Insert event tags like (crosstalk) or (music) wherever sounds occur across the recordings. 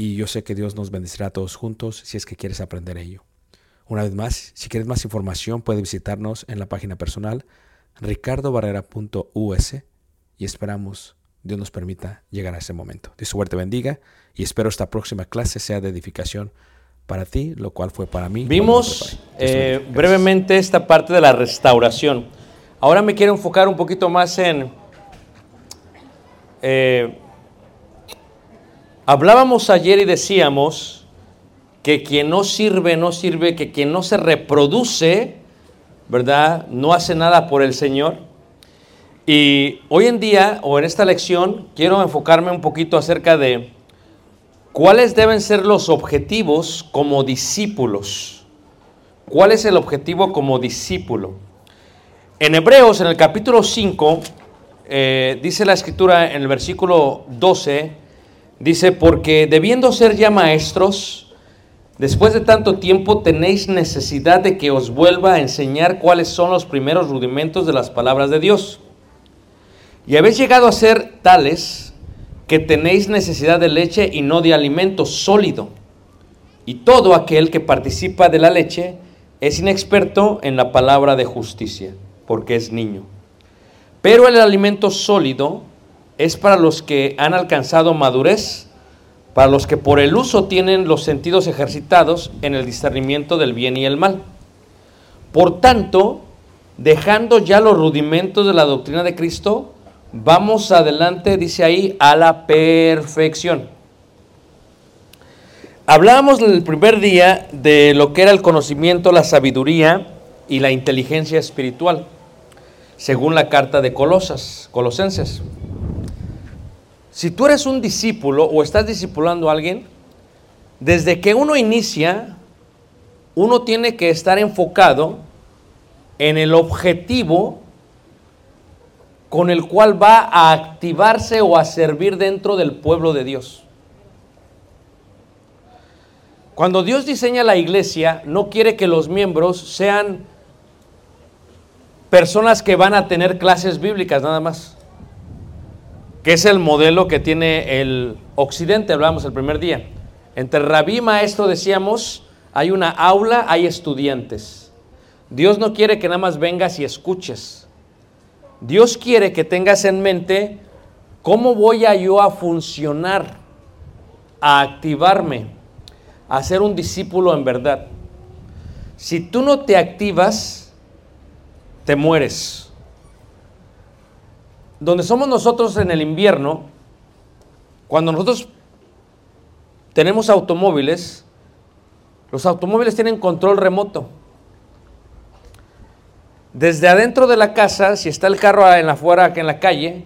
y yo sé que Dios nos bendecirá a todos juntos si es que quieres aprender ello. Una vez más, si quieres más información, puedes visitarnos en la página personal ricardobarrera.us y esperamos Dios nos permita llegar a ese momento. Dios suerte bendiga y espero esta próxima clase sea de edificación para ti, lo cual fue para mí. Vimos eh, brevemente esta parte de la restauración. Ahora me quiero enfocar un poquito más en... eh, hablábamos ayer y decíamos que quien no sirve, no sirve, que quien no se reproduce, ¿verdad? No hace nada por el Señor. Y hoy en día, o en esta lección, quiero enfocarme un poquito acerca de cuáles deben ser los objetivos como discípulos. ¿Cuál es el objetivo como discípulo? En Hebreos, en el capítulo 5, eh, dice la escritura en el versículo 12, dice, porque debiendo ser ya maestros, después de tanto tiempo tenéis necesidad de que os vuelva a enseñar cuáles son los primeros rudimentos de las palabras de Dios. Y habéis llegado a ser tales que tenéis necesidad de leche y no de alimento sólido. Y todo aquel que participa de la leche es inexperto en la palabra de justicia, porque es niño. Pero el alimento sólido es para los que han alcanzado madurez, para los que por el uso tienen los sentidos ejercitados en el discernimiento del bien y el mal. Por tanto, dejando ya los rudimentos de la doctrina de Cristo, vamos adelante, dice ahí, a la perfección. Hablábamos el primer día de lo que era el conocimiento, la sabiduría y la inteligencia espiritual, según la carta de Colosas, Colosenses. Si tú eres un discípulo o estás discipulando a alguien, desde que uno inicia, uno tiene que estar enfocado en el objetivo con el cual va a activarse o a servir dentro del pueblo de Dios. Cuando Dios diseña la iglesia, no quiere que los miembros sean personas que van a tener clases bíblicas nada más, que es el modelo que tiene el occidente, hablamos el primer día. Entre rabí y maestro decíamos, hay una aula, hay estudiantes. Dios no quiere que nada más vengas y escuches. Dios quiere que tengas en mente cómo voy a yo a funcionar, a activarme a ser un discípulo en verdad. Si tú no te activas, te mueres. Donde somos nosotros en el invierno, cuando nosotros tenemos automóviles, los automóviles tienen control remoto. Desde adentro de la casa, si está el carro en la en la calle,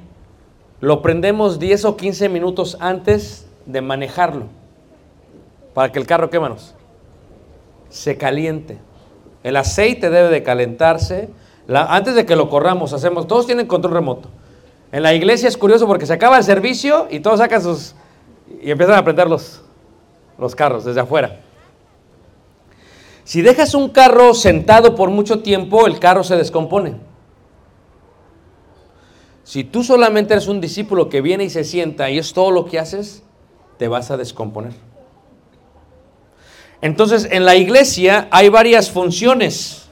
lo prendemos 10 o 15 minutos antes de manejarlo para que el carro, ¿qué manos? Se caliente. El aceite debe de calentarse. antes de que lo corramos, hacemos, todos tienen control remoto. En la iglesia es curioso porque se acaba el servicio y todos sacan sus, y empiezan a prender los, los carros desde afuera. Si dejas un carro sentado por mucho tiempo, el carro se descompone. Si tú solamente eres un discípulo que viene y se sienta y es todo lo que haces, te vas a descomponer. Entonces, en la iglesia hay varias funciones.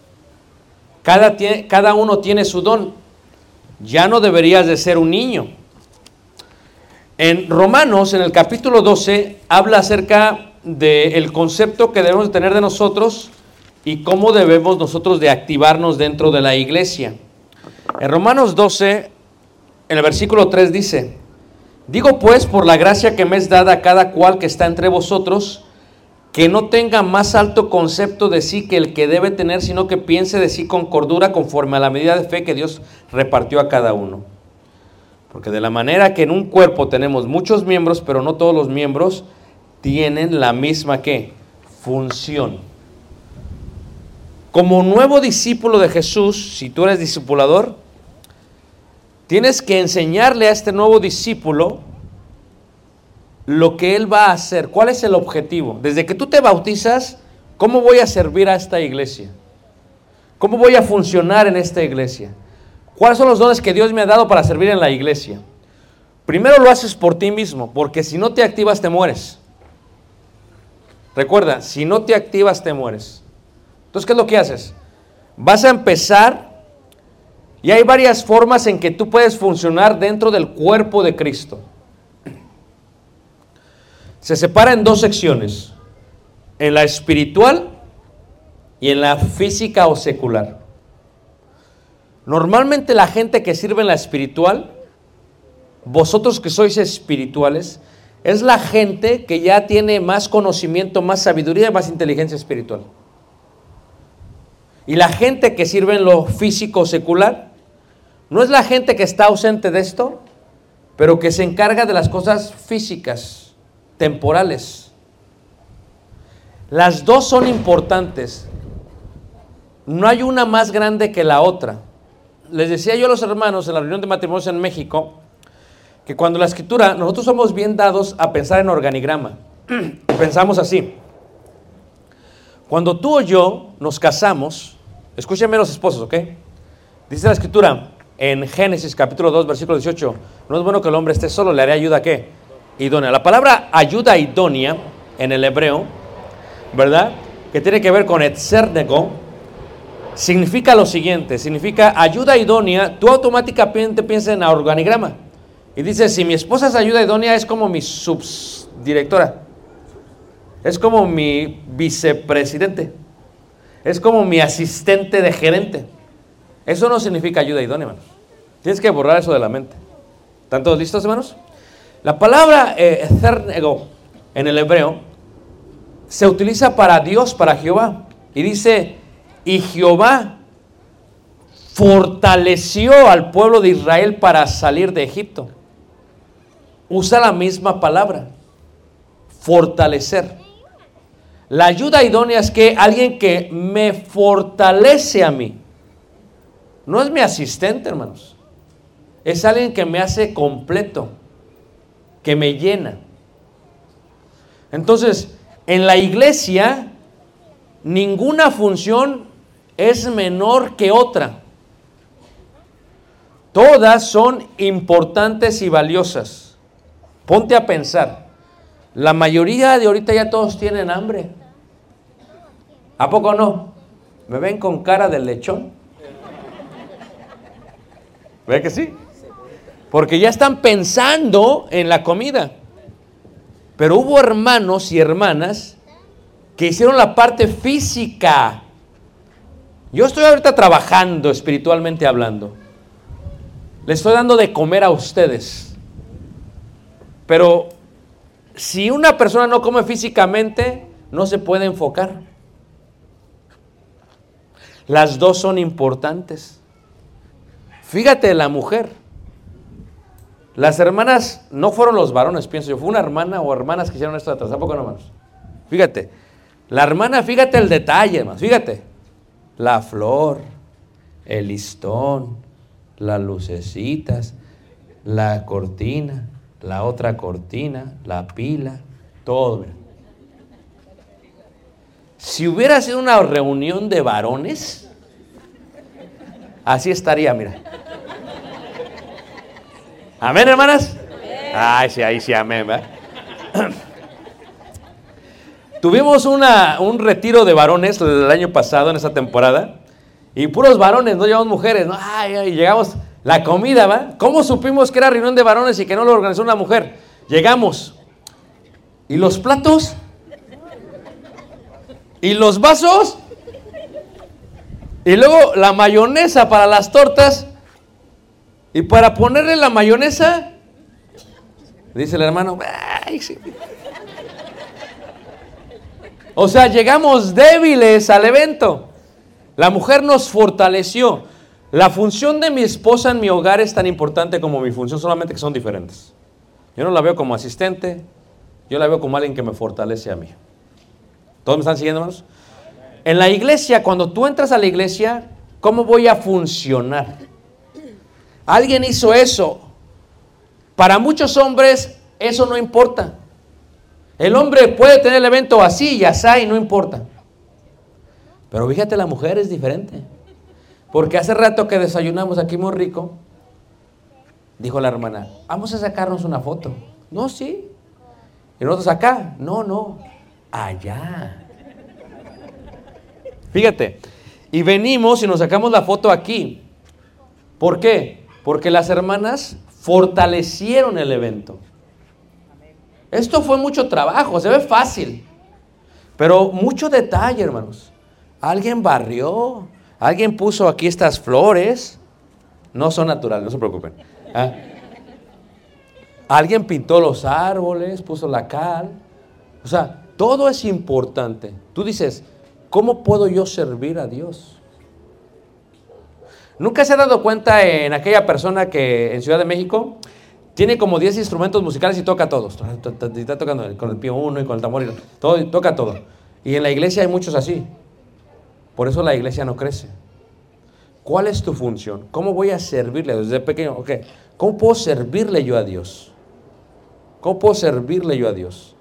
Cada, cada, uno tiene su don. Ya no deberías de ser un niño. En Romanos, en el capítulo 12, habla acerca del concepto que debemos tener de nosotros y cómo debemos nosotros de activarnos dentro de la iglesia. En Romanos 12, en el versículo 3 dice, digo pues por la gracia que me es dada a cada cual que está entre vosotros, que no tenga más alto concepto de sí que el que debe tener, sino que piense de sí con cordura conforme a la medida de fe que Dios repartió a cada uno. Porque de la manera que en un cuerpo tenemos muchos miembros, pero no todos los miembros tienen la misma ¿qué? función. Como nuevo discípulo de Jesús, si tú eres discipulador, tienes que enseñarle a este nuevo discípulo lo que Él va a hacer. ¿Cuál es el objetivo? Desde que tú te bautizas, ¿cómo voy a servir a esta iglesia? ¿Cómo voy a funcionar en esta iglesia? ¿Cuáles son los dones que Dios me ha dado para servir en la iglesia? Primero lo haces por ti mismo, porque si no te activas te mueres. Recuerda, si no te activas te mueres. Entonces, ¿qué es lo que haces? Vas a empezar y hay varias formas en que tú puedes funcionar dentro del cuerpo de Cristo se separa en dos secciones, en la espiritual y en la física o secular. Normalmente la gente que sirve en la espiritual, vosotros que sois espirituales, es la gente que ya tiene más conocimiento, más sabiduría, más inteligencia espiritual. Y la gente que sirve en lo físico secular, no es la gente que está ausente de esto, pero que se encarga de las cosas físicas temporales. Las dos son importantes. No hay una más grande que la otra. Les decía yo a los hermanos en la reunión de matrimonios en México que cuando la escritura, nosotros somos bien dados a pensar en organigrama. (clears throat) Pensamos así. Cuando tú o yo nos casamos, escúchenme los esposos, ¿ok? Dice la escritura en Génesis capítulo 2, versículo 18, no es bueno que el hombre esté solo, le haré ayuda a qué? Idónea. La palabra ayuda idónea en el hebreo, ¿verdad? Que tiene que ver con etzernego, significa lo siguiente, significa ayuda idónea, tú automáticamente piensas en organigrama. Y dice, si mi esposa es ayuda idónea, es como mi directora. Es como mi vicepresidente. Es como mi asistente de gerente. Eso no significa ayuda idónea, hermanos. Tienes que borrar eso de la mente. ¿Están todos listos, hermanos? La palabra eh, en el hebreo se utiliza para Dios, para Jehová. Y dice, y Jehová fortaleció al pueblo de Israel para salir de Egipto. Usa la misma palabra, fortalecer. La ayuda idónea es que alguien que me fortalece a mí. No es mi asistente, hermanos. Es alguien que me hace completo, que me llena. Entonces, en la iglesia, ninguna función es menor que otra. Todas son importantes y valiosas. Ponte a pensar. La mayoría de ahorita ya todos tienen hambre. ¿A poco no? ¿Me ven con cara de lechón? ¿Ve que sí? Porque ya están pensando en la comida. Pero hubo hermanos y hermanas que hicieron la parte física. Yo estoy ahorita trabajando espiritualmente hablando. Le estoy dando de comer a ustedes. Pero si una persona no come físicamente, no se puede enfocar. Las dos son importantes. Fíjate la mujer. Las hermanas no fueron los varones, pienso yo. Fue una hermana o hermanas que hicieron esto de atrás. Tampoco no, hermanos. Fíjate. La hermana, fíjate el detalle, hermanos. Fíjate. La flor, el listón, las lucecitas, la cortina, la otra cortina, la pila, todo. mira. Si hubiera sido una reunión de varones, así estaría, mira. Amén, hermanas. Ay, sí, ahí sí, amén. (clears throat) Tuvimos una, un retiro de varones el año pasado, en esa temporada, y puros varones, no llevamos mujeres, ¿no? Ay, ay, llegamos, la comida, ¿va? ¿Cómo supimos que era reunión de varones y que no lo organizó una mujer? Llegamos, ¿y los platos? ¿Y los vasos? Y luego la mayonesa para las tortas. Y para ponerle la mayonesa, dice el hermano, o sea, llegamos débiles al evento. La mujer nos fortaleció. La función de mi esposa en mi hogar es tan importante como mi función, solamente que son diferentes. Yo no la veo como asistente, yo la veo como alguien que me fortalece a mí. ¿Todos me están siguiendo, hermanos? En la iglesia, cuando tú entras a la iglesia, ¿cómo voy a funcionar? Alguien hizo eso. Para muchos hombres eso no importa. El hombre puede tener el evento así y así y no importa. Pero fíjate, la mujer es diferente. Porque hace rato que desayunamos aquí muy rico, dijo la hermana, vamos a sacarnos una foto. No, sí. Y nosotros acá, no, no, allá. Fíjate, y venimos y nos sacamos la foto aquí. ¿Por qué? Porque las hermanas fortalecieron el evento. Esto fue mucho trabajo, se ve fácil, pero mucho detalle, hermanos. Alguien barrió, alguien puso aquí estas flores, no son naturales, no se preocupen. ¿ah? Alguien pintó los árboles, puso la cal. O sea, todo es importante. Tú dices, ¿cómo puedo yo servir a Dios? ¿Nunca se ha dado cuenta en aquella persona que en Ciudad de México tiene como 10 instrumentos musicales y toca todos? Está tocando con el pío uno y con el tambor y todo, toca todo. Y en la iglesia hay muchos así. Por eso la iglesia no crece. ¿Cuál es tu función? ¿Cómo voy a servirle desde pequeño? ¿cómo puedo servirle yo a Dios? ¿Cómo puedo servirle yo a Dios?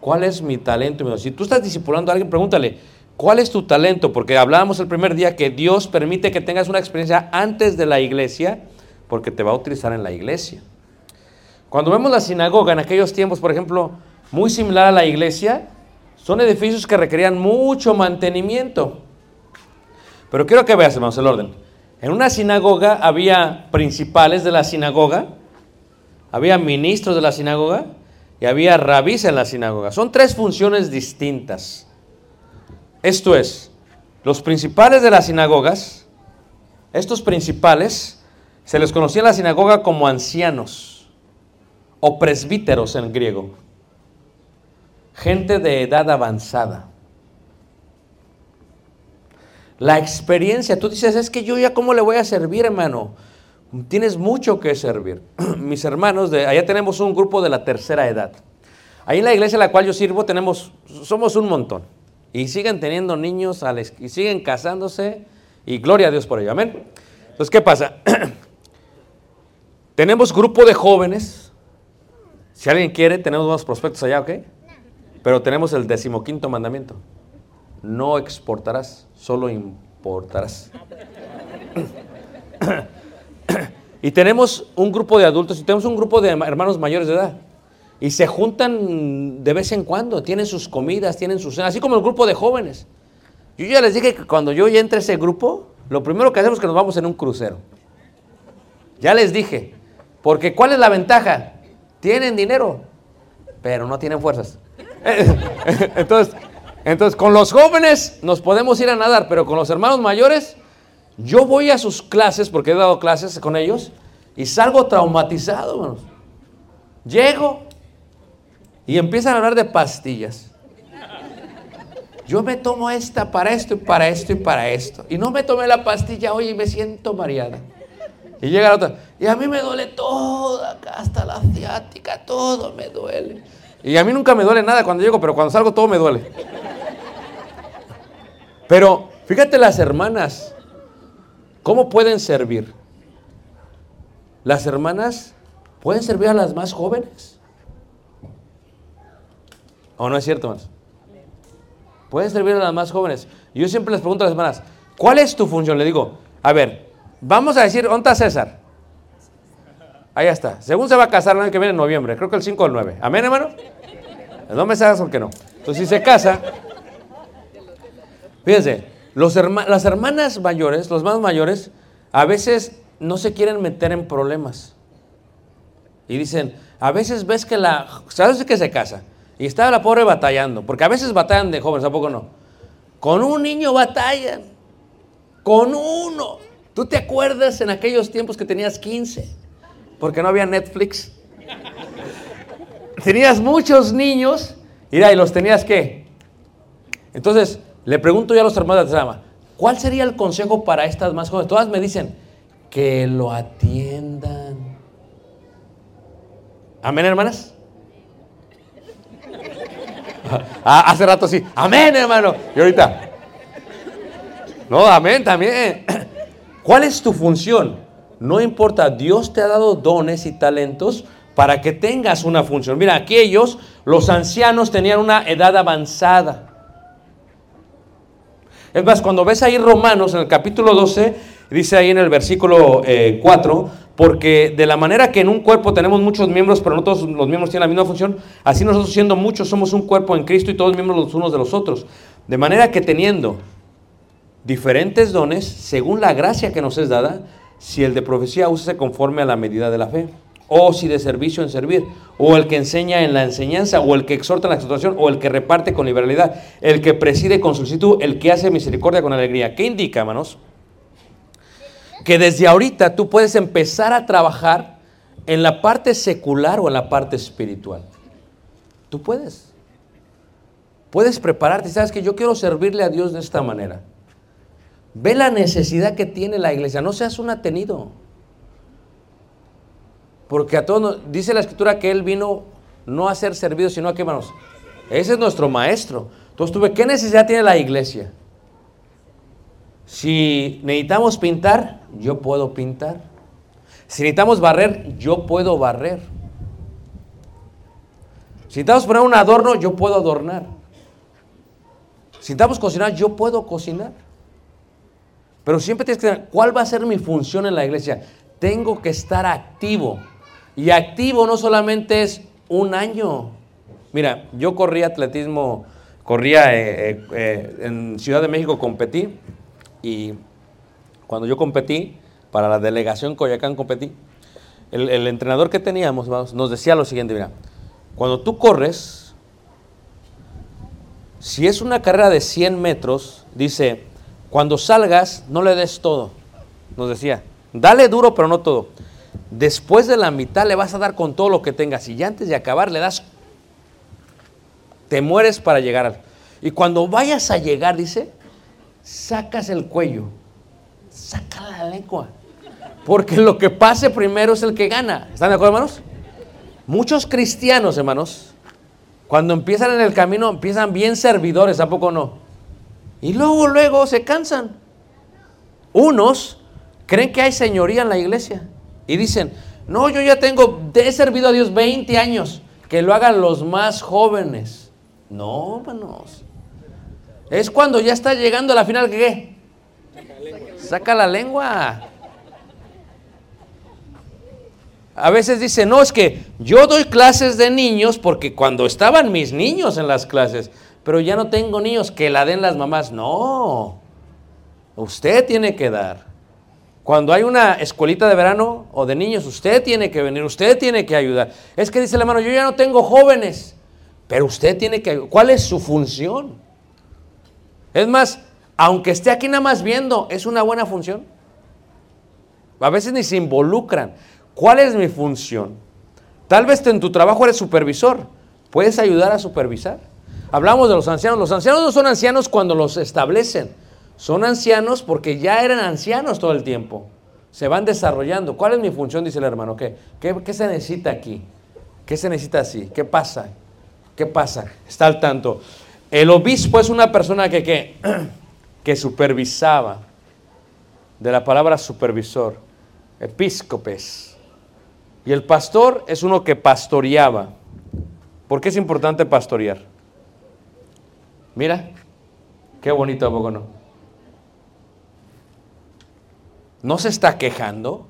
¿Cuál es mi talento? Si tú estás discipulando a alguien, pregúntale, ¿cuál es tu talento? Porque hablábamos el primer día que Dios permite que tengas una experiencia antes de la iglesia, porque te va a utilizar en la iglesia. Cuando vemos la sinagoga en aquellos tiempos, por ejemplo, muy similar a la iglesia, son edificios que requerían mucho mantenimiento. Pero quiero que veas, hermanos, el orden. En una sinagoga había principales de la sinagoga, había ministros de la sinagoga y había rabís en la sinagoga. Son tres funciones distintas. Esto es, los principales de las sinagogas, estos principales, se les conocía en la sinagoga como ancianos o presbíteros en griego, gente de edad avanzada. La experiencia, tú dices, es que yo ya cómo le voy a servir, hermano. Tienes mucho que servir. (clears throat) Mis hermanos, de, allá tenemos un grupo de la tercera edad. Ahí en la iglesia a la cual yo sirvo tenemos, somos un montón. Y siguen teniendo niños y siguen casándose y gloria a Dios por ello. Amén. Entonces, ¿qué pasa? (clears throat) tenemos grupo de jóvenes. Si alguien quiere, tenemos unos prospectos allá, ¿ok? Pero tenemos el decimoquinto mandamiento. No exportarás, solo importarás. (clears throat) y tenemos un grupo de adultos y tenemos un grupo de hermanos mayores de edad. Y se juntan de vez en cuando, tienen sus comidas, tienen sus cenas, así como el grupo de jóvenes. Yo ya les dije que cuando yo ya entre a ese grupo, lo primero que hacemos es que nos vamos en un crucero. Ya les dije, porque ¿cuál es la ventaja? Tienen dinero, pero no tienen fuerzas. (laughs) entonces, entonces, con los jóvenes nos podemos ir a nadar, pero con los hermanos mayores, yo voy a sus clases, porque he dado clases con ellos, y salgo traumatizado, hermanos. Llego, y empiezan a hablar de pastillas. Yo me tomo esta para esto y para esto y para esto. Y no me tomé la pastilla hoy y me siento mareada. Y llega la otra. Y a mí me duele todo acá, hasta la ciática, todo me duele. Y a mí nunca me duele nada cuando llego, pero cuando salgo todo me duele. Pero fíjate las hermanas, ¿cómo pueden servir? Las hermanas pueden servir a las más jóvenes. ¿O no es cierto, hermanos? Pueden servir a las más jóvenes. Yo siempre les pregunto a las hermanas, ¿cuál es tu función? Le digo, a ver, vamos a decir, ¿dónde está César? Ahí está. Según se va a casar el año que viene en noviembre, creo que el 5 o el 9. ¿Amén, hermano? No me sabes por qué no. Entonces, si se casa, fíjense, las hermanas mayores, los más mayores, a veces no se quieren meter en problemas. Y dicen, a veces ves que la... ¿Sabes que se casa? Y estaba la pobre batallando, porque a veces batallan de jóvenes, ¿a poco no? Con un niño batallan, con uno. ¿Tú te acuerdas en aquellos tiempos que tenías 15? Porque no había Netflix. (laughs) tenías muchos niños, y los tenías que. Entonces, le pregunto yo a los hermanos de Trama, ¿cuál sería el consejo para estas más jóvenes? Todas me dicen, que lo atiendan. Amén, hermanas. Ah, hace rato sí, amén hermano. Y ahorita, no, amén también. (clears throat) ¿Cuál es tu función? No importa, Dios te ha dado dones y talentos para que tengas una función. Mira, aquí ellos, los ancianos, tenían una edad avanzada. Es más, cuando ves ahí Romanos en el capítulo 12, dice ahí en el versículo 4, eh, porque de la manera que en un cuerpo tenemos muchos miembros, pero no todos los miembros tienen la misma función, así nosotros siendo muchos somos un cuerpo en Cristo y todos miembros los unos de los otros. De manera que teniendo diferentes dones, según la gracia que nos es dada, si el de profecía úsese conforme a la medida de la fe, o si de servicio en servir, o el que enseña en la enseñanza, o el que exhorta en la exhortación, o el que reparte con liberalidad, el que preside con solicitud, el que hace misericordia con alegría. ¿Qué indica, hermanos? Que desde ahorita tú puedes empezar a trabajar en la parte secular o en la parte espiritual. Tú puedes. Puedes prepararte. Sabes que yo quiero servirle a Dios de esta manera. Ve la necesidad que tiene la iglesia. No seas un atenido. Porque a todos dice la escritura que Él vino no a ser servido, sino a qué manos. Ese es nuestro maestro. Entonces tú ves, ¿qué necesidad tiene la iglesia? Si necesitamos pintar, yo puedo pintar. Si necesitamos barrer, yo puedo barrer. Si necesitamos poner un adorno, yo puedo adornar. Si necesitamos cocinar, yo puedo cocinar. Pero siempre tienes que cuál va a ser mi función en la iglesia. Tengo que estar activo. Y activo no solamente es un año. Mira, yo corría atletismo, corría eh, eh, eh, en Ciudad de México, competí. Y cuando yo competí, para la delegación Coyacán competí, el, entrenador que teníamos nos decía lo siguiente, mira, Cuando tú corres, si es una carrera de 100 metros, dice, cuando salgas, no le des todo. Nos decía, dale duro, pero no todo. Después de la mitad le vas a dar con todo lo que tengas. Y ya antes de acabar le das, te mueres para llegar. Y cuando vayas a llegar, dice, sacas el cuello, saca la lengua. Porque lo que pase primero es el que gana. ¿Están de acuerdo, hermanos? Muchos cristianos, hermanos, cuando empiezan en el camino, empiezan bien servidores, ¿a poco no? Y luego, luego se cansan. Unos creen que hay señoría en la iglesia y dicen, no, yo ya tengo, he servido a Dios 20 años, que lo hagan los más jóvenes. No, hermanos. Es cuando ya está llegando a la final, ¿qué? Saca la lengua. A veces dice, no, es que yo doy clases de niños porque cuando estaban mis niños en las clases, pero ya no tengo niños que la den las mamás. No, usted tiene que dar. Cuando hay una escuelita de verano o de niños, usted tiene que venir, usted tiene que ayudar. Es que dice la mano, yo ya no tengo jóvenes, pero usted tiene que ayudar. ¿Cuál es su función? Es más, aunque esté aquí nada más viendo, es una buena función. A veces ni se involucran. ¿Cuál es mi función? Tal vez en tu trabajo eres supervisor. ¿Puedes ayudar a supervisar? Hablamos de los ancianos. Los ancianos no son ancianos cuando los establecen. Son ancianos porque ya eran ancianos todo el tiempo. Se van desarrollando. ¿Cuál es mi función? Dice el hermano. ¿Qué, qué, qué se necesita aquí? ¿Qué se necesita así? ¿Qué pasa? ¿Qué pasa? Está al tanto. El obispo es una persona que, (clears throat) que, supervisaba. De la palabra supervisor. Episcopes. Y el pastor es uno que pastoreaba. ¿Por qué es importante pastorear? Mira, qué bonito, ¿a poco no? ¿No se está quejando?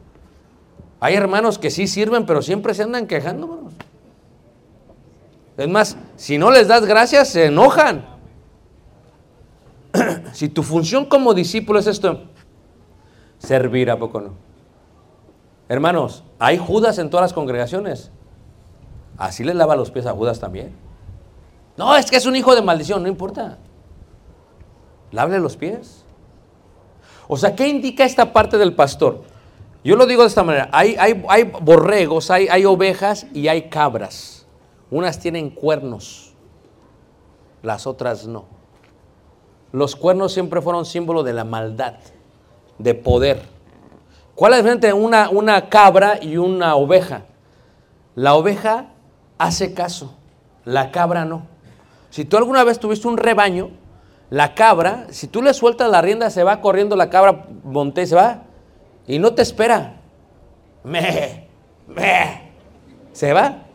Hay hermanos que sí sirven, pero siempre se andan quejando, hermanos. Es más, si no les das gracias, se enojan. (clears throat) si tu función como discípulo es esto, servir, ¿a poco no? Hermanos, hay Judas en todas las congregaciones. Así le lava los pies a Judas también. No, es que es un hijo de maldición, no importa. Lávale los pies. O sea, ¿qué indica esta parte del pastor? Yo lo digo de esta manera. Hay, hay, hay borregos, hay, hay ovejas y hay cabras. Unas tienen cuernos, las otras no. Los cuernos siempre fueron símbolo de la maldad, de poder. ¿Cuál es la diferencia entre una, una cabra y una oveja? La oveja hace caso, la cabra no. Si tú alguna vez tuviste un rebaño, la cabra, si tú le sueltas la rienda, se va corriendo la cabra, monté, se va y no te espera. (laughs) Me, me, se va.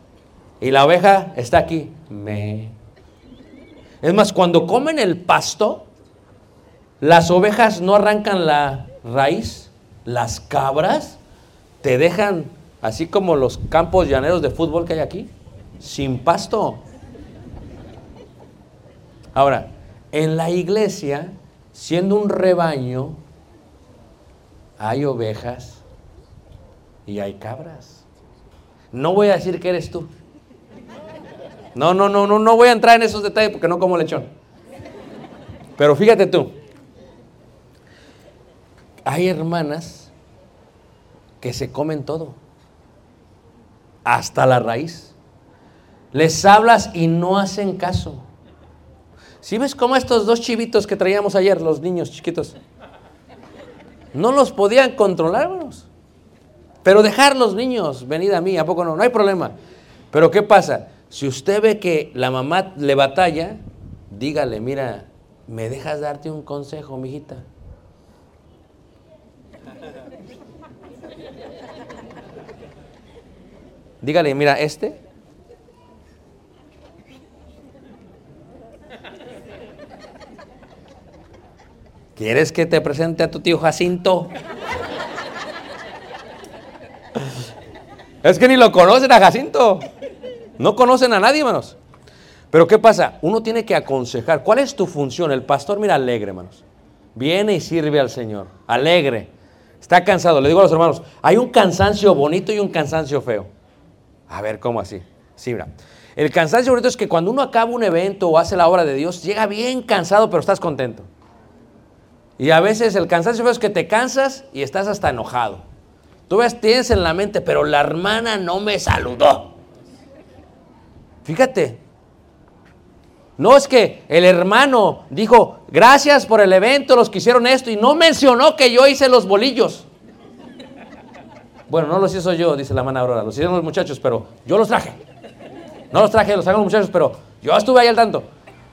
Y la oveja está aquí. Me. Es más, cuando comen el pasto, las ovejas no arrancan la raíz, las cabras te dejan así como los campos llaneros de fútbol que hay aquí, sin pasto. Ahora, en la iglesia, siendo un rebaño, hay ovejas y hay cabras. No voy a decir que eres tú. No, no, no, no, no voy a entrar en esos detalles porque no como lechón. Pero fíjate tú, hay hermanas que se comen todo, hasta la raíz. Les hablas y no hacen caso. Si ves como estos dos chivitos que traíamos ayer, los niños chiquitos, no los podían controlar, hermanos. Pero dejar los niños, venid a mí, ¿a poco no? No hay problema. Pero ¿qué pasa? Si usted ve que la mamá le batalla, dígale, mira, ¿me dejas darte un consejo, mijita? Dígale, mira, este. ¿Quieres que te presente a tu tío Jacinto? Es que ni lo conocen a Jacinto. No conocen a nadie, hermanos. Pero ¿qué pasa? Uno tiene que aconsejar. ¿Cuál es tu función? El pastor, mira, alegre, hermanos. Viene y sirve al Señor. Alegre. Está cansado. Le digo a los hermanos, hay un cansancio bonito y un cansancio feo. A ver, ¿cómo así? Sí, mira. El cansancio bonito es que cuando uno acaba un evento o hace la obra de Dios, llega bien cansado, pero estás contento. Y a veces el cansancio feo es que te cansas y estás hasta enojado. Tú ves, tienes en la mente, pero la hermana no me saludó. Fíjate. No es que el hermano dijo, gracias por el evento, los que hicieron esto, y no mencionó que yo hice los bolillos. Bueno, no los hizo yo, dice la hermana Aurora, los hicieron los muchachos, pero yo los traje. No los traje, los trajeron los muchachos, pero yo estuve ahí al tanto.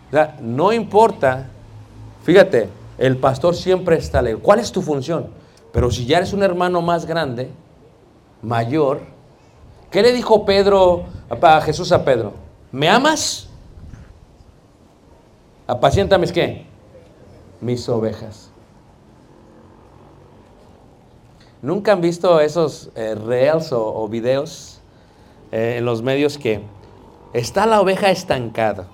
O sea, no importa, fíjate, el pastor siempre está alegre. ¿Cuál es tu función? Pero si ya eres un hermano más grande, mayor, ¿qué le dijo Pedro a Jesús a Pedro? ¿Me amas? Apacienta qué? Mis ovejas. ¿Nunca han visto esos eh, reels o, o videos eh, en los medios que está la oveja estancada?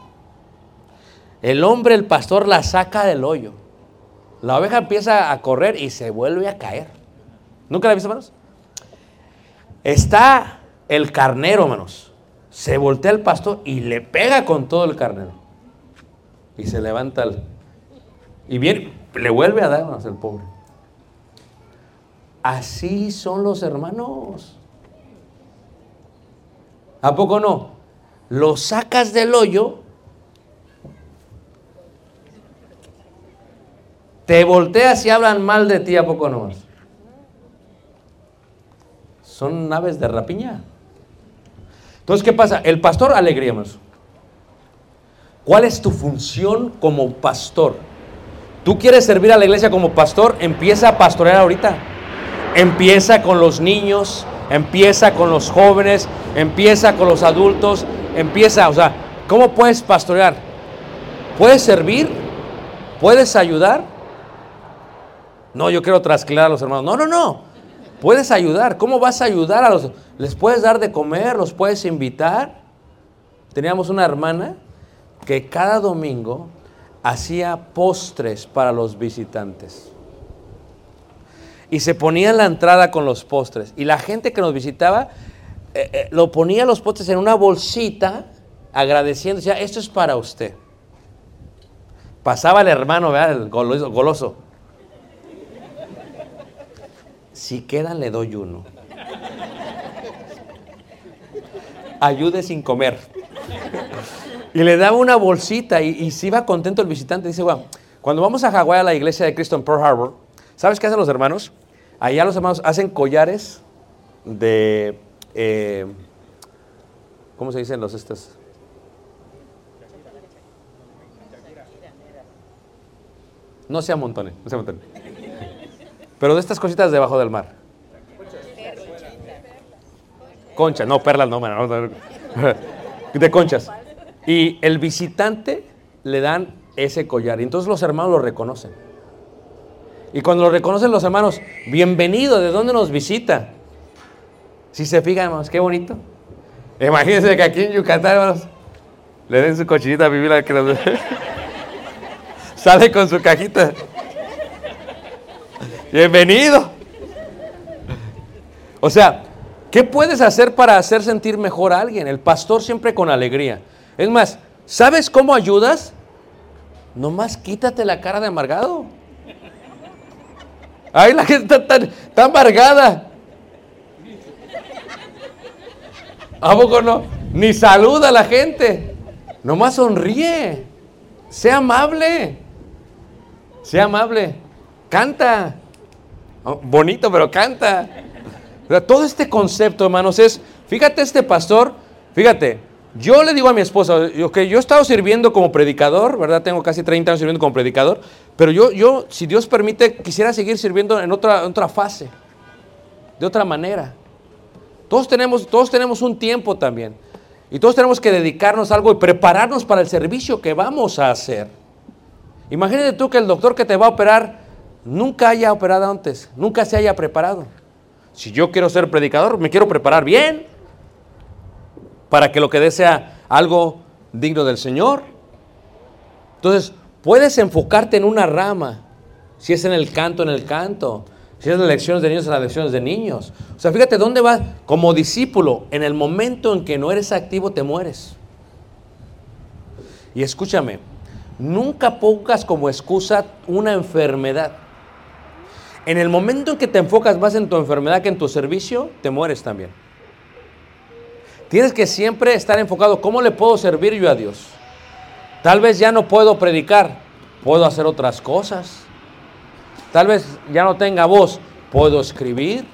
El hombre, el pastor, la saca del hoyo. La oveja empieza a correr y se vuelve a caer. ¿Nunca la han visto, hermanos? Está el carnero, hermanos. Se voltea el pastor y le pega con todo el carnero. Y se levanta el... Y viene, le vuelve a dar hermanos, el pobre. Así son los hermanos. ¿A poco no? Lo sacas del hoyo, te volteas y hablan mal de ti, ¿a poco no? Son naves de rapiña. Entonces, ¿qué pasa? El pastor, alegría. ¿Cuál es tu función como pastor? ¿Tú quieres servir a la iglesia como pastor? Empieza a pastorear ahorita. Empieza con los niños, empieza con los jóvenes, empieza con los adultos, empieza, o sea, ¿cómo puedes pastorear? ¿Puedes servir? ¿Puedes ayudar? No, yo quiero trasclar a los hermanos. No, no, no. Puedes ayudar. ¿Cómo vas a ayudar a los? ¿Les puedes dar de comer? ¿Los puedes invitar? Teníamos una hermana que cada domingo hacía postres para los visitantes. Y se ponía en la entrada con los postres. Y la gente que nos visitaba eh, eh, lo ponía los postres en una bolsita agradeciendo. Decía, esto es para usted. Pasaba el hermano, ¿verdad? El goloso. Si quedan, le doy uno. Ayude sin comer. Y le daba una bolsita y, y se iba contento el visitante. Dice, bueno, cuando vamos a Hawái a la iglesia de Cristo en Pearl Harbor, ¿sabes qué hacen los hermanos? Allá los hermanos hacen collares de, eh, ¿cómo se dicen los estos? No se amontonen, no se amontonen. Pero de estas cositas debajo del mar. Conchas, no, perlas no, man, no, (laughs) de conchas. Y el visitante le dan ese collar. Y entonces los hermanos lo reconocen. Y cuando lo reconocen los hermanos, bienvenido, ¿de dónde nos visita? Si se fijan, hermanos, qué bonito. Imagínense que aquí en Yucatán, hermanos, le den su cochinita a vivir que nos... (laughs) Sale con su cajita. Bienvenido. O sea, ¿qué puedes hacer para hacer sentir mejor a alguien? El pastor siempre con alegría. Es más, ¿sabes cómo ayudas? Nomás quítate la cara de amargado. Ay, la gente está tan, tan amargada. ¿A no? Ni saluda a la gente. Nomás sonríe. Sea amable. Sea amable. Canta. Oh, bonito, pero canta. Todo este concepto, hermanos, es, fíjate este pastor, fíjate, yo le digo a mi esposa, que yo he estado sirviendo como predicador, ¿verdad? Tengo casi 30 años sirviendo como predicador, pero yo, yo si Dios permite, quisiera seguir sirviendo en otra, otra fase, de otra manera. Todos tenemos, todos tenemos un tiempo también. Y todos tenemos que dedicarnos a algo y prepararnos para el servicio que vamos a hacer. Imagínate tú que el doctor que te va a operar nunca haya operado antes, nunca se haya preparado. Si yo quiero ser predicador, me quiero preparar bien para que lo que dé sea algo digno del Señor. Entonces, puedes enfocarte en una rama, si es en el canto, en el canto, si es en las lecciones de niños, en las lecciones de niños. O sea, fíjate dónde vas como discípulo, en el momento en que no eres activo, te mueres. Y escúchame, nunca pongas como excusa una enfermedad. En el momento en que te enfocas más en tu enfermedad que en tu servicio, te mueres también. Tienes que siempre estar enfocado, ¿cómo le puedo servir yo a Dios? Tal vez ya no puedo predicar, puedo hacer otras cosas. Tal vez ya no tenga voz, puedo escribir.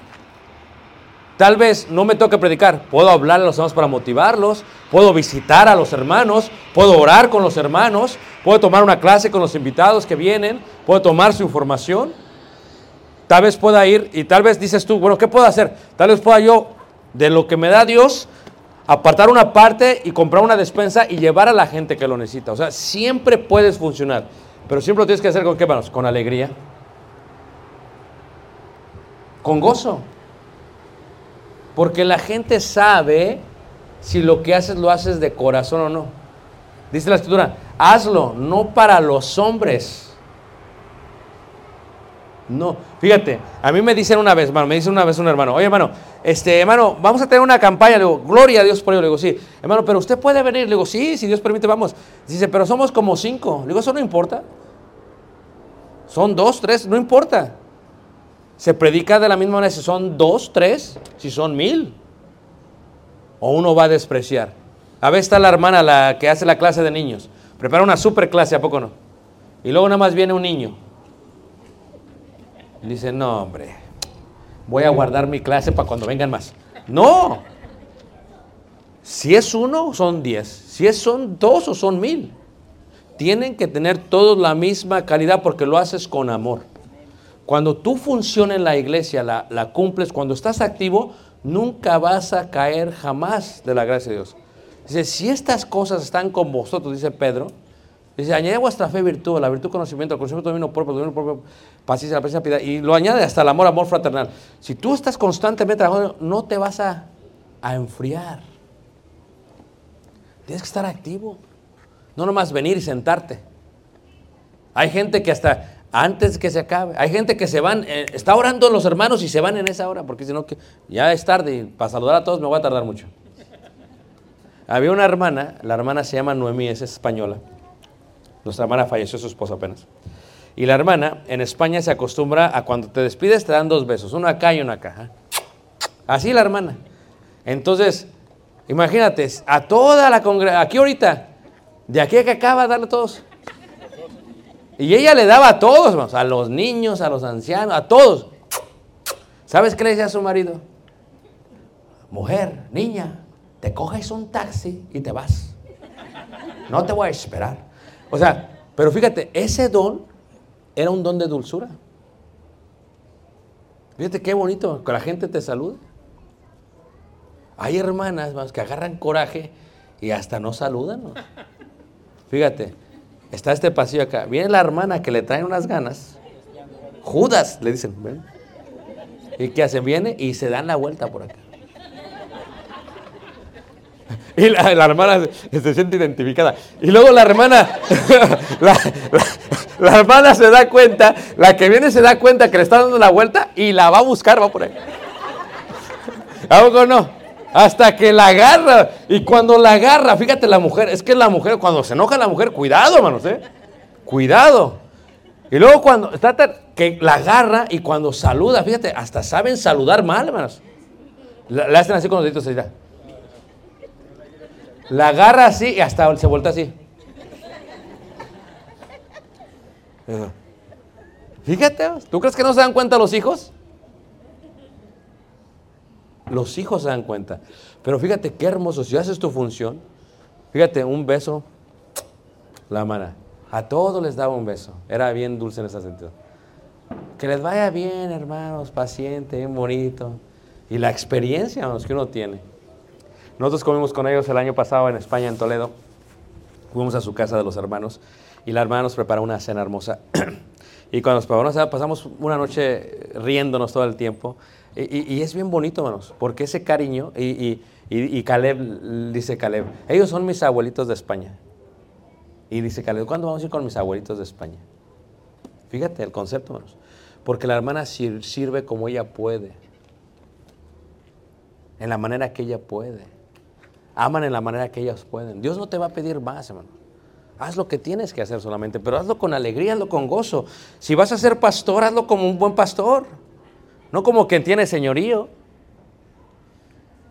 Tal vez no me toque predicar, puedo hablar a los hermanos para motivarlos, puedo visitar a los hermanos, puedo orar con los hermanos, puedo tomar una clase con los invitados que vienen, puedo tomar su información. Tal vez pueda ir y tal vez dices tú, bueno, ¿qué puedo hacer? Tal vez pueda yo, de lo que me da Dios, apartar una parte y comprar una despensa y llevar a la gente que lo necesita. O sea, siempre puedes funcionar, pero siempre lo tienes que hacer con qué manos? Con alegría, con gozo. Porque la gente sabe si lo que haces lo haces de corazón o no. Dice la escritura, hazlo, no para los hombres. No, fíjate, a mí me dicen una vez, hermano, me dice una vez un hermano, oye hermano, este hermano, vamos a tener una campaña, le digo, gloria a Dios por ello, le digo, sí, hermano, pero usted puede venir, le digo, sí, si Dios permite, vamos. Dice, pero somos como cinco, le digo, eso no importa. Son dos, tres, no importa. Se predica de la misma manera si son dos, tres, si son mil. O uno va a despreciar. A veces está la hermana, la que hace la clase de niños, prepara una super clase, ¿a poco no? Y luego nada más viene un niño. Dice, no, hombre, voy a guardar mi clase para cuando vengan más. No. Si es uno, son diez. Si es, son dos o son mil. Tienen que tener todos la misma calidad porque lo haces con amor. Cuando tú funcionas en la iglesia, la, la cumples, cuando estás activo, nunca vas a caer jamás de la gracia de Dios. Dice, si estas cosas están con vosotros, dice Pedro, dice, añade vuestra fe virtud, la virtud conocimiento, el conocimiento dominio propio, el dominio propio, paciencia, la paciencia, piedad, y lo añade hasta el amor, amor fraternal. Si tú estás constantemente trabajando, no te vas a, a enfriar. Tienes que estar activo. No nomás venir y sentarte. Hay gente que hasta antes que se acabe, hay gente que se van, eh, está orando los hermanos y se van en esa hora, porque si no, que ya es tarde y para saludar a todos me voy a tardar mucho. Había una hermana, la hermana se llama Noemí, es española. Nuestra hermana falleció su esposo apenas. Y la hermana en España se acostumbra a cuando te despides te dan dos besos, uno acá y uno acá. ¿eh? Así la hermana. Entonces, imagínate, a toda la congregación, aquí ahorita, de aquí a que acaba darle a todos. Y ella le daba a todos, hermanos, a los niños, a los ancianos, a todos. ¿Sabes qué le decía a su marido? Mujer, niña, te coges un taxi y te vas. No te voy a esperar. O sea, pero fíjate, ese don era un don de dulzura. Fíjate qué bonito que la gente te salude. Hay hermanas hermanos, que agarran coraje y hasta no saludan. Fíjate, está este pasillo acá. Viene la hermana que le trae unas ganas. Judas, le dicen. ¿ven? ¿Y qué hacen? Viene y se dan la vuelta por acá. (laughs) Y la, hermana se, siente identificada. Y luego la hermana, (laughs) la, la- hermana se da cuenta, la que viene se da cuenta que le está dando la vuelta y la va a buscar, va por ahí. (laughs) ¿A poco no? Hasta que la agarra. Y cuando la agarra, fíjate la mujer, es que la mujer, cuando se enoja la mujer, cuidado, hermanos, ¿eh? Cuidado. Y luego cuando trata que la agarra y cuando saluda, fíjate, hasta saben saludar mal, hermanos. La hacen así con los deditos así. La agarra así y hasta se vuelta así. Fíjate, ¿tú crees que no se dan cuenta los hijos? Los hijos se dan cuenta. Pero fíjate qué hermoso, si haces tu función, fíjate, un beso, la mano. A todos les daba un beso. Era bien dulce en ese sentido. Que les vaya bien, hermanos, paciente, bien bonito. Y la experiencia hermanos, que uno tiene. Nosotros comimos con ellos el año pasado en España, en Toledo. Fuimos a su casa de los hermanos y la hermana nos preparó una cena hermosa. (clears throat) y cuando nos preparó pasamos una noche riéndonos todo el tiempo. Y, es bien bonito, hermanos, porque ese cariño, y, y- Caleb, dice Caleb, ellos son mis abuelitos de España. Y dice Caleb, ¿cuándo vamos a ir con mis abuelitos de España? Fíjate el concepto, hermanos. Porque la hermana sir- sirve como ella puede. En la manera que ella puede. Aman en la manera que ellas pueden. Dios no te va a pedir más, hermano. Haz lo que tienes que hacer solamente, pero hazlo con alegría, hazlo con gozo. Si vas a ser pastor, hazlo como un buen pastor, no como quien tiene señorío.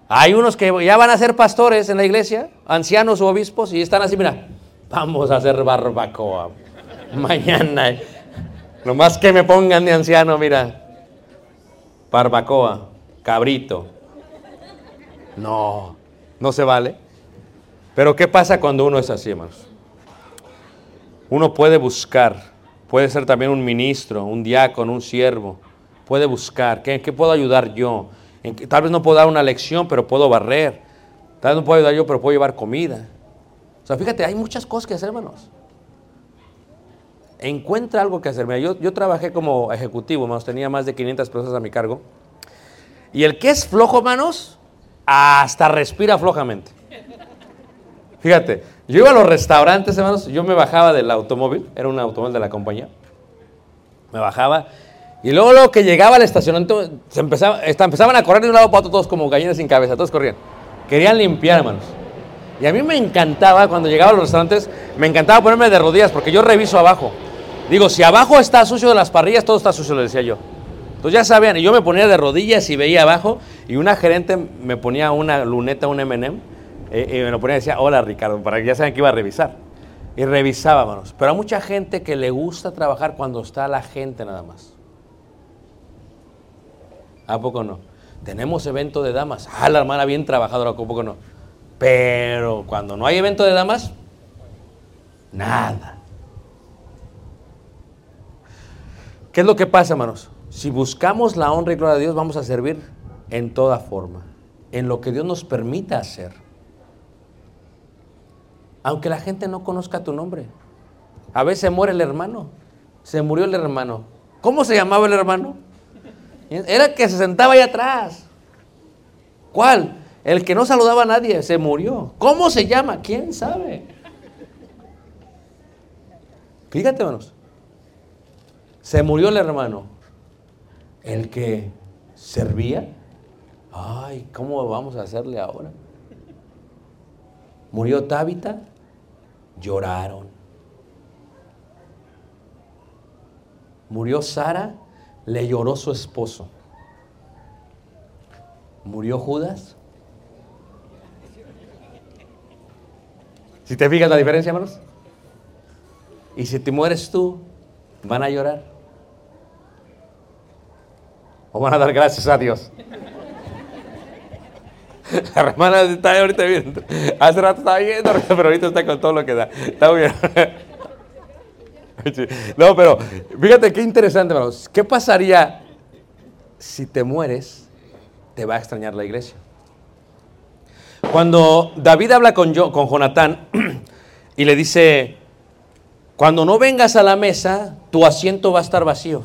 Hay unos que ya van a ser pastores en la iglesia, ancianos o obispos, y están así, mira, vamos a hacer barbacoa mañana. Nomás que me pongan de anciano, mira, barbacoa, cabrito. No, no se vale. Pero ¿qué pasa cuando uno es así, hermanos? Uno puede buscar, puede ser también un ministro, un diácono, un siervo, puede buscar, ¿qué, qué puedo ayudar yo? En tal vez no puedo dar una lección, pero puedo barrer. Tal vez no puedo ayudar yo, pero puedo llevar comida. O sea, fíjate, hay muchas cosas que hacer, hermanos. Encuentra algo que hacer. Yo, yo trabajé como ejecutivo, hermanos, tenía más de 500 personas a mi cargo. Y el que es flojo, hermanos, hasta respira flojamente. Fíjate, yo iba a los restaurantes, hermanos, yo me bajaba del automóvil, era un automóvil de la compañía. Me bajaba y luego, que llegaba al estacionamiento, se empezaba, empezaban a correr de un lado para otro todos como gallinas sin cabeza, todos corrían. Querían limpiar, hermanos. Y a mí me encantaba, cuando llegaba a los restaurantes, me encantaba ponerme de rodillas porque yo reviso abajo. Digo, si abajo está sucio de las parrillas, todo está sucio, le decía yo. Entonces ya sabían, y yo me ponía de rodillas y veía abajo, y una gerente me ponía una luneta, un M&M, y me lo ponía y decía, hola Ricardo, para que ya saben que iba a revisar. Y revisaba, hermanos. Pero hay mucha gente que le gusta trabajar cuando está la gente nada más. ¿A poco no? Tenemos evento de damas. Ah, la hermana bien trabajadora, ¿a poco no? Pero cuando no hay evento de damas, nada. ¿Qué es lo que pasa, hermanos? Si buscamos la honra y gloria de Dios, vamos a servir en toda forma, en lo que Dios nos permita hacer. Aunque la gente no conozca tu nombre. A veces muere el hermano. Se murió el hermano. ¿Cómo se llamaba el hermano? Era el que se sentaba ahí atrás. ¿Cuál? El que no saludaba a nadie, se murió. ¿Cómo se llama? ¿Quién sabe? Fíjate, hermanos. Se murió el hermano. El que servía. Ay, ¿cómo vamos a hacerle ahora? Murió Tabita. Lloraron. Murió Sara. Le lloró su esposo. Murió Judas. Si te fijas la diferencia, hermanos. Y si te mueres tú, van a llorar. O van a dar gracias a Dios. La hermana está ahorita viendo. Hace rato estaba viendo, pero ahorita está con todo lo que da. Está muy bien. (laughs) No, pero fíjate qué interesante, hermanos. ¿Qué pasaría si te mueres? Te va a extrañar la iglesia. Cuando David habla con, Jo- con Jonatán (clears throat) y le dice, cuando no vengas a la mesa, tu asiento va a estar vacío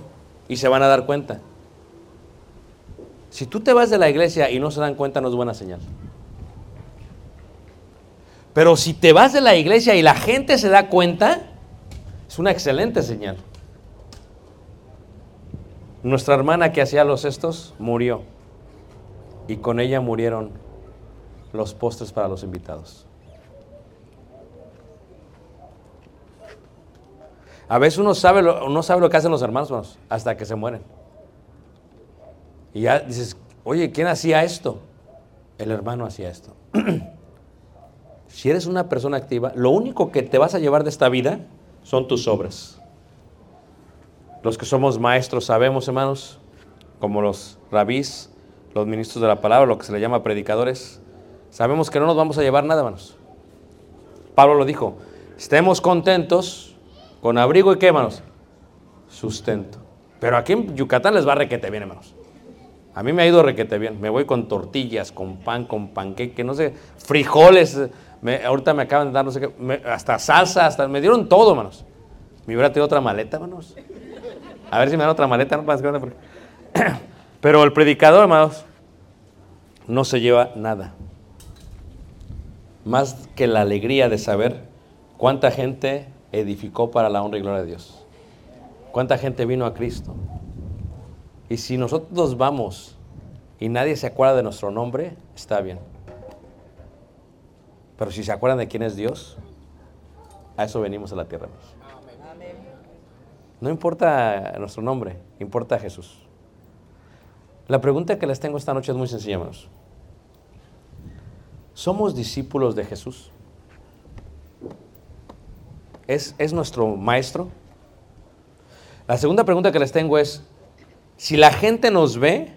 y se van a dar cuenta. Si tú te vas de la iglesia y no se dan cuenta, no es buena señal. Pero si te vas de la iglesia y la gente se da cuenta, es una excelente señal. Nuestra hermana que hacía los cestos murió y con ella murieron los postres para los invitados. A veces uno sabe lo, sabe lo que hacen los hermanos, hasta que se mueren. Y ya dices, oye, ¿quién hacía esto? El hermano hacía esto. (clears throat) si eres una persona activa, lo único que te vas a llevar de esta vida son tus obras. Los que somos maestros sabemos, hermanos, como los rabís, los ministros de la palabra, lo que se le llama predicadores, sabemos que no nos vamos a llevar nada, hermanos. Pablo lo dijo, estemos contentos con abrigo y qué, hermanos, sustento. Pero aquí en Yucatán les va requete bien, hermanos. A mí me ha ido requete bien. Me voy con tortillas, con pan, con panqueque, no sé, frijoles. ahorita me acaban de dar, no sé qué, hasta salsa, hasta me dieron todo, hermanos. Me hubiera tenido otra maleta, hermanos. A ver si me dan otra maleta, no grande. porque- (clears throat) Pero el predicador, hermanos, no se lleva nada. Más que la alegría de saber cuánta gente edificó para la honra y gloria de Dios. Cuánta gente vino a Cristo. Y si nosotros vamos y nadie se acuerda de nuestro nombre, está bien. Pero si se acuerdan de quién es Dios, A eso venimos a la tierra. No importa nuestro nombre, importa Jesús. La pregunta que les tengo esta noche es muy sencilla, hermanos. ¿Somos discípulos de Jesús? ¿Es, ¿Es nuestro maestro? La segunda pregunta que les tengo es, si la gente nos ve,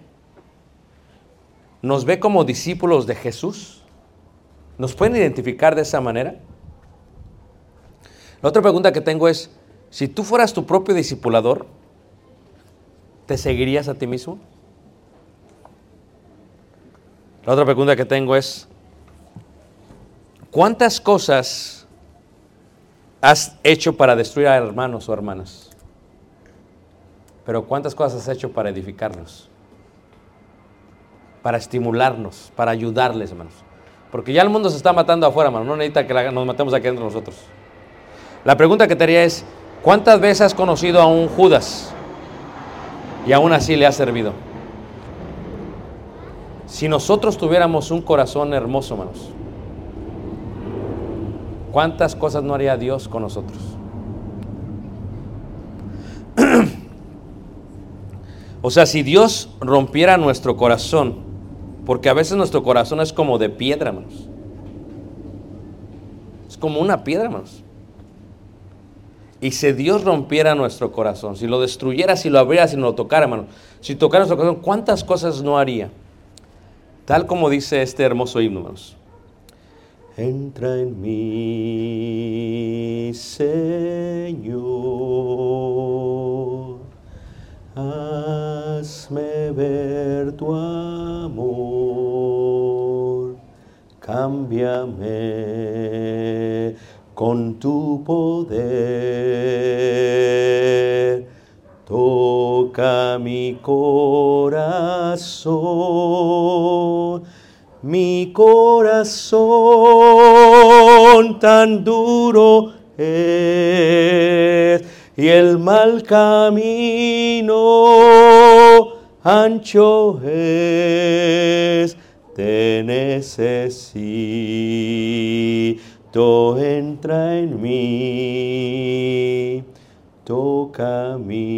nos ve como discípulos de Jesús, ¿nos pueden identificar de esa manera? La otra pregunta que tengo es, si tú fueras tu propio discipulador, ¿te seguirías a ti mismo? La otra pregunta que tengo es, ¿cuántas cosas has hecho para destruir a hermanos o hermanas? Pero ¿cuántas cosas has hecho para edificarlos? Para estimularnos, para ayudarles, hermanos. Porque ya el mundo se está matando afuera, hermano. No necesita que nos matemos aquí entre nosotros. La pregunta que te haría es, ¿cuántas veces has conocido a un Judas y aún así le has servido? Si nosotros tuviéramos un corazón hermoso, hermanos, ¿cuántas cosas no haría Dios con nosotros? (clears throat) O sea, si Dios rompiera nuestro corazón, porque a veces nuestro corazón es como de piedra, hermanos. Es como una piedra, hermanos. Y si Dios rompiera nuestro corazón, si lo destruyera, si lo abriera, si lo tocara, hermano, si tocara nuestro corazón, ¿cuántas cosas no haría? Tal como dice este hermoso himno, hermanos. Entra en mí, Señor, hazme ver tu amor, cámbiame con tu poder, toca mi corazón, mi corazón tan duro y el mal camino ancho es. Te necesito, entra en mí, toca mi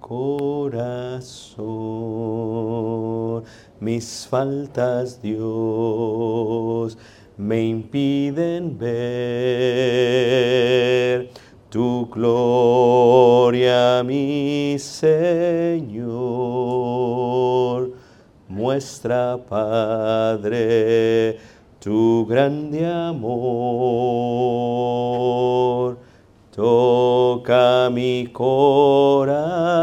corazón. Mis faltas, Dios, me impiden ver tu gloria, mi Señor. Muestra, Padre, tu grande amor. Toca mi corazón,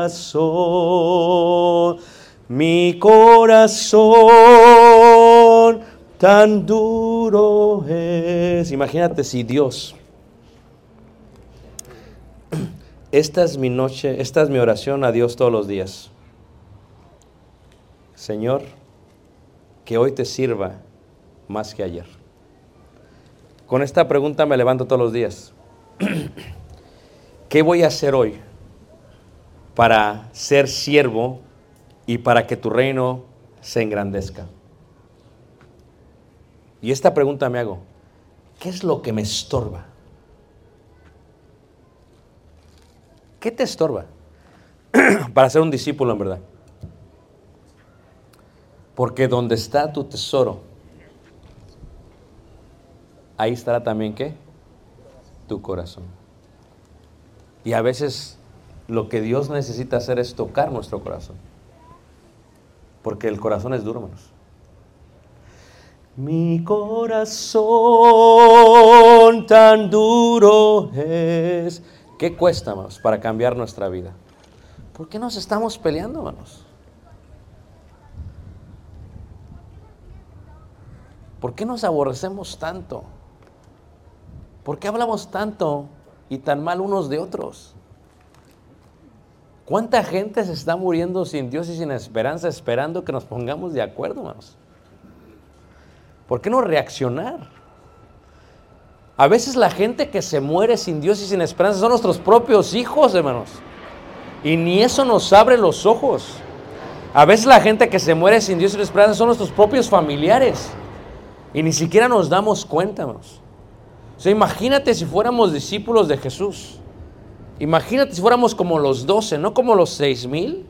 mi corazón tan duro Imagínate si Dios, esta es mi noche, esta es mi oración a Dios todos los días. Señor, que hoy te sirva más que ayer. Con esta pregunta me levanto todos los días. ¿Qué voy a hacer hoy para ser siervo y para que tu reino se engrandezca? Y esta pregunta me hago, ¿qué es lo que me estorba? ¿Qué te estorba (clears throat) para ser un discípulo en verdad? Porque donde está tu tesoro, ahí estará también qué? Tu corazón. Y a veces lo que Dios necesita hacer es tocar nuestro corazón. Porque el corazón es duro, hermanos. Mi corazón tan duro es. ¿Qué cuesta, hermanos, para cambiar nuestra vida? ¿Por qué nos estamos peleando, hermanos? ¿Por qué nos aborrecemos tanto? ¿Por qué hablamos tanto y tan mal unos de otros? ¿Cuánta gente se está muriendo sin Dios y sin esperanza esperando que nos pongamos de acuerdo, hermanos? ¿Por qué no reaccionar? A veces la gente que se muere sin Dios y sin esperanza son nuestros propios hijos, hermanos. Y ni eso nos abre los ojos. A veces la gente que se muere sin Dios y sin esperanza son nuestros propios familiares. Y ni siquiera nos damos cuenta, hermanos. sea, imagínate si fuéramos discípulos de Jesús. Imagínate si fuéramos como los doce, no como los seis mil.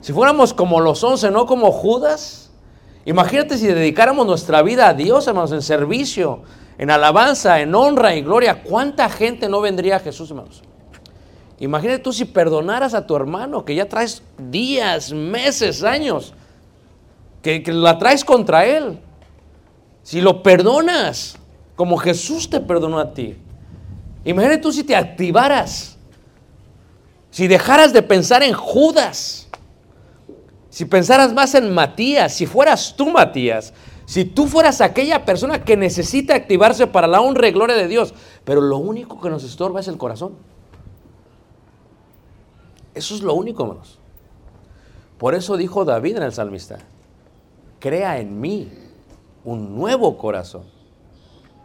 Si fuéramos como los once, no como Judas. Imagínate si dedicáramos nuestra vida a Dios, hermanos, en servicio, en alabanza, en honra y gloria. ¿Cuánta gente no vendría a Jesús, hermanos? Imagínate tú si perdonaras a tu hermano, que ya traes días, meses, años, que, que la traes contra él. Si lo perdonas, como Jesús te perdonó a ti. Imagínate tú si te activaras, si dejaras de pensar en Judas, si pensaras más en Matías, si fueras tú Matías, si tú fueras aquella persona que necesita activarse para la honra y gloria de Dios, pero lo único que nos estorba es el corazón. Eso es lo único, hermanos. Por eso dijo David en el salmista, crea en mí un nuevo corazón,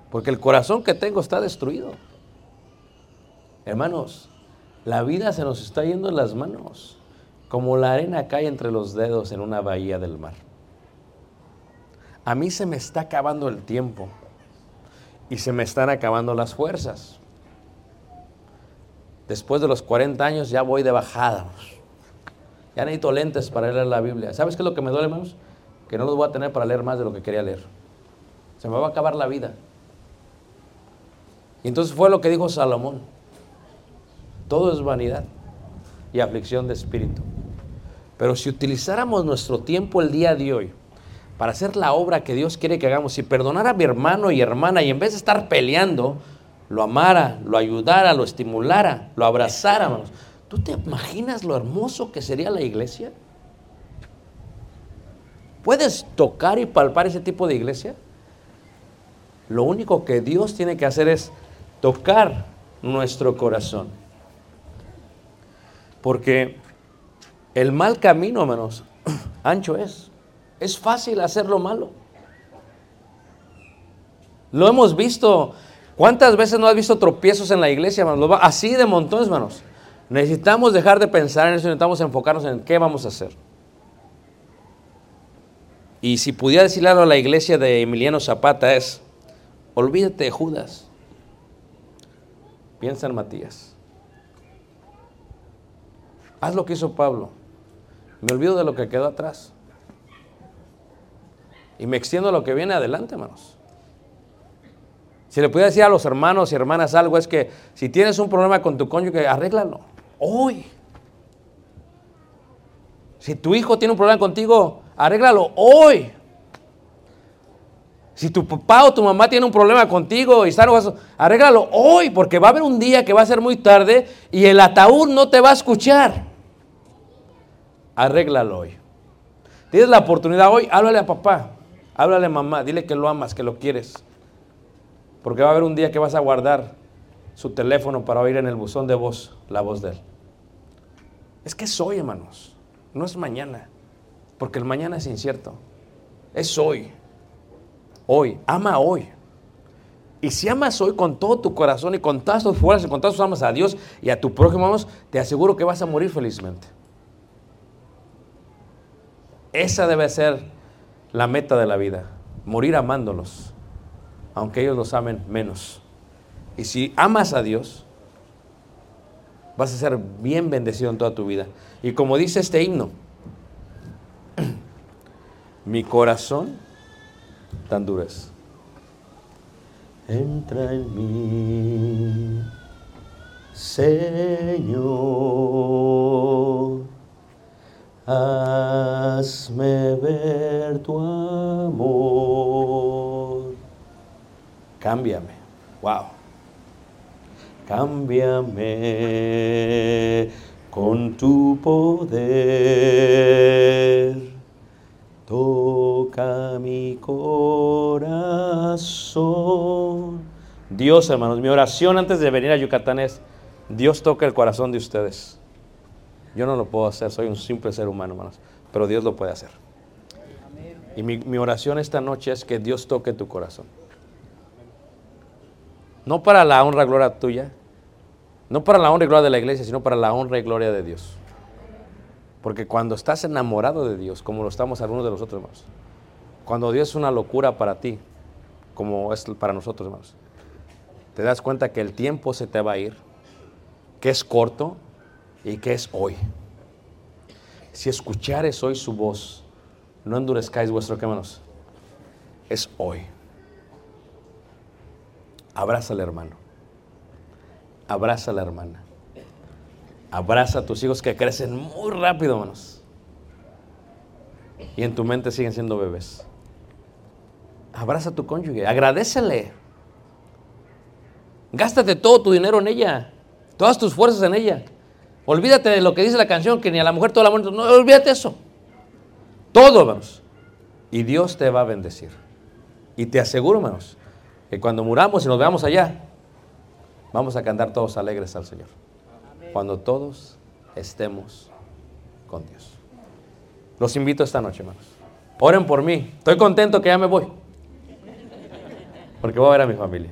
porque el corazón que tengo está destruido. Hermanos, la vida se nos está yendo en las manos, como la arena cae entre los dedos en una bahía del mar. A mí se me está acabando el tiempo y se me están acabando las fuerzas. Después de los 40 años ya voy de bajada. Ya necesito lentes para leer la Biblia. ¿Sabes qué es lo que me duele, hermanos? Que no los voy a tener para leer más de lo que quería leer. Se me va a acabar la vida. Y entonces fue lo que dijo Salomón. Todo es vanidad y aflicción de espíritu. Pero si utilizáramos nuestro tiempo el día de hoy para hacer la obra que Dios quiere que hagamos, y perdonar a mi hermano y hermana, y en vez de estar peleando, lo amara, lo ayudara, lo estimulara, lo abrazara. ¿Tú te imaginas lo hermoso que sería la iglesia? ¿Puedes tocar y palpar ese tipo de iglesia? Lo único que Dios tiene que hacer es tocar nuestro corazón. Porque el mal camino, hermanos, (clears throat) ancho es. Es fácil hacer lo malo. Lo hemos visto. ¿Cuántas veces no has visto tropiezos en la iglesia, hermanos? Así de montones, hermanos. Necesitamos dejar de pensar en eso, necesitamos enfocarnos en qué vamos a hacer. Y si pudiera decirle algo a la iglesia de Emiliano Zapata es, olvídate de Judas, piensa en Matías. Haz lo que hizo Pablo. Me olvido de lo que quedó atrás. Y me extiendo a lo que viene adelante, hermanos. Si le pudiera decir a los hermanos y hermanas algo, es que si tienes un problema con tu cónyuge, arréglalo. Hoy. Si tu hijo tiene un problema contigo, arréglalo hoy. Si tu papá o tu mamá tiene un problema contigo y están arréglalo hoy, porque va a haber un día que va a ser muy tarde y el ataúd no te va a escuchar. Arréglalo hoy. Tienes la oportunidad hoy, háblale a papá, háblale a mamá, dile que lo amas, que lo quieres. Porque va a haber un día que vas a guardar su teléfono para oír en el buzón de voz la voz de él. Es que es hoy, hermanos, no es mañana, porque el mañana es incierto. Es hoy. Hoy, ama hoy. Y si amas hoy con todo tu corazón y con todas tus fuerzas y con todas tus amas a Dios y a tu prójimo, hermanos, te aseguro que vas a morir felizmente. Esa debe ser la meta de la vida, morir amándolos, aunque ellos los amen menos. Y si amas a Dios, vas a ser bien bendecido en toda tu vida. Y como dice este himno, (clears throat) mi corazón tan duro es. Entra en mí, Señor, hazme ver tu amor. Cámbiame. Wow. Cámbiame con tu poder. Toca mi corazón. Dios, hermanos, mi oración antes de venir a Yucatán es, Dios toca el corazón de ustedes. Yo no lo puedo hacer, soy un simple ser humano, hermanos, pero Dios lo puede hacer. Y mi, oración esta noche es que Dios toque tu corazón. No para la honra y gloria tuya, no para la honra y gloria de la iglesia, sino para la honra y gloria de Dios. Porque cuando estás enamorado de Dios, como lo estamos algunos de nosotros, hermanos, cuando Dios es una locura para ti, como es para nosotros, hermanos, te das cuenta que el tiempo se te va a ir, que es corto y que es hoy. Si escuchares hoy su voz, no endurezcáis vuestro ¿qué, hermanos? Es hoy. Abraza al hermano. Abraza a la hermana. Abraza a tus hijos que crecen muy rápido, hermanos. Y en tu mente siguen siendo bebés. Abraza a tu cónyuge. Agradecele. Gástate todo tu dinero en ella. Todas tus fuerzas en ella. Olvídate de lo que dice la canción, que ni a la mujer toda la muerte. No, olvídate eso. Todo, hermanos. Y Dios te va a bendecir. Y te aseguro, hermanos, que cuando muramos y nos veamos allá, vamos a cantar todos alegres al Señor. Cuando todos estemos con Dios. Los invito esta noche, hermanos. Oren por mí. Estoy contento que ya me voy. Porque voy a ver a mi familia.